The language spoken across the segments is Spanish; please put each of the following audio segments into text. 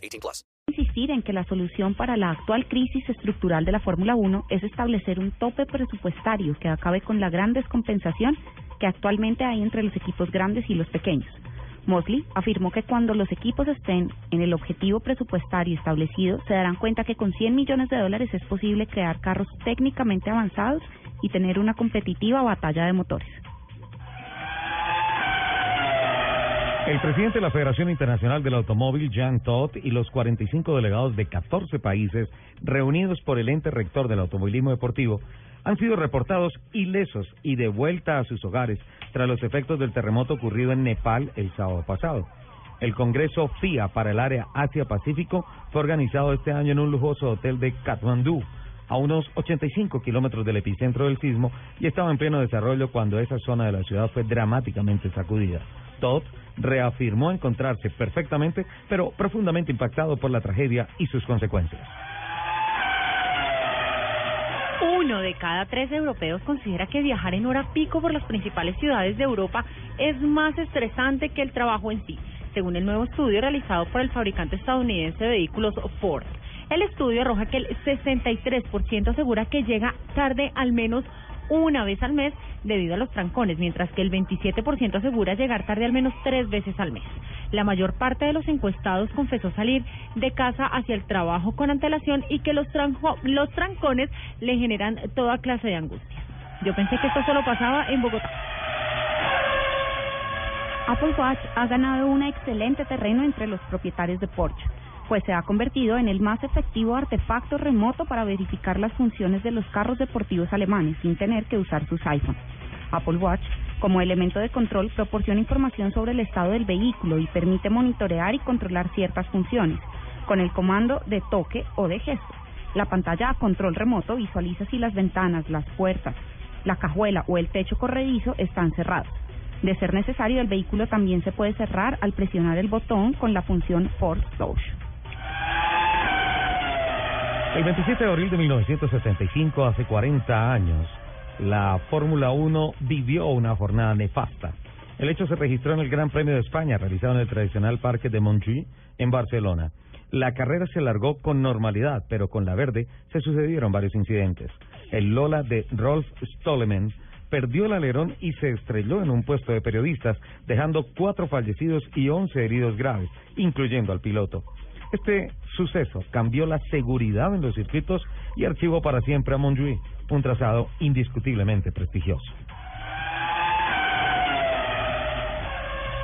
18 plus. insistir en que la solución para la actual crisis estructural de la Fórmula 1 es establecer un tope presupuestario que acabe con la gran descompensación que actualmente hay entre los equipos grandes y los pequeños. Mosley afirmó que cuando los equipos estén en el objetivo presupuestario establecido, se darán cuenta que con 100 millones de dólares es posible crear carros técnicamente avanzados y tener una competitiva batalla de motores. El presidente de la Federación Internacional del Automóvil, Jean Todt, y los 45 delegados de 14 países reunidos por el ente rector del automovilismo deportivo han sido reportados ilesos y de vuelta a sus hogares tras los efectos del terremoto ocurrido en Nepal el sábado pasado. El Congreso FIA para el área Asia-Pacífico fue organizado este año en un lujoso hotel de Kathmandú, a unos 85 kilómetros del epicentro del sismo, y estaba en pleno desarrollo cuando esa zona de la ciudad fue dramáticamente sacudida. Todd reafirmó encontrarse perfectamente, pero profundamente impactado por la tragedia y sus consecuencias. Uno de cada tres europeos considera que viajar en hora pico por las principales ciudades de Europa es más estresante que el trabajo en sí, según el nuevo estudio realizado por el fabricante estadounidense de vehículos Ford. El estudio arroja que el 63% asegura que llega tarde al menos una vez al mes debido a los trancones, mientras que el 27% asegura llegar tarde al menos tres veces al mes. La mayor parte de los encuestados confesó salir de casa hacia el trabajo con antelación y que los, los trancones le generan toda clase de angustia. Yo pensé que esto solo pasaba en Bogotá. Apple Watch ha ganado un excelente terreno entre los propietarios de Porsche pues se ha convertido en el más efectivo artefacto remoto para verificar las funciones de los carros deportivos alemanes sin tener que usar sus iPhones. Apple Watch, como elemento de control, proporciona información sobre el estado del vehículo y permite monitorear y controlar ciertas funciones con el comando de toque o de gesto. La pantalla a control remoto visualiza si las ventanas, las puertas, la cajuela o el techo corredizo están cerrados. De ser necesario, el vehículo también se puede cerrar al presionar el botón con la función Force Close. El 27 de abril de 1965, hace 40 años, la Fórmula 1 vivió una jornada nefasta. El hecho se registró en el Gran Premio de España, realizado en el tradicional Parque de Montjuïc, en Barcelona. La carrera se largó con normalidad, pero con la verde se sucedieron varios incidentes. El Lola de Rolf Stolleman perdió el alerón y se estrelló en un puesto de periodistas, dejando cuatro fallecidos y once heridos graves, incluyendo al piloto. Este suceso cambió la seguridad en los circuitos y archivó para siempre a Montjuïc, un trazado indiscutiblemente prestigioso.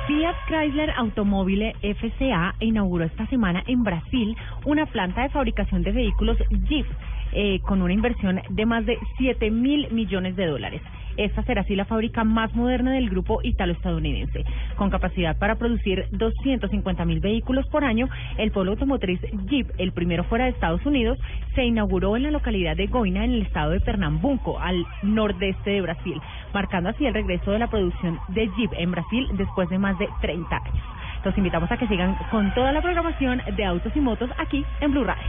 Fiat Chrysler Automobile FCA inauguró esta semana en Brasil una planta de fabricación de vehículos Jeep eh, con una inversión de más de 7 mil millones de dólares. Esta será así la fábrica más moderna del grupo italo-estadounidense. Con capacidad para producir 250 mil vehículos por año, el polo automotriz Jeep, el primero fuera de Estados Unidos, se inauguró en la localidad de Goina, en el estado de Pernambuco, al nordeste de Brasil, marcando así el regreso de la producción de Jeep en Brasil después de más de 30 años. Los invitamos a que sigan con toda la programación de Autos y Motos aquí en Blue Radio.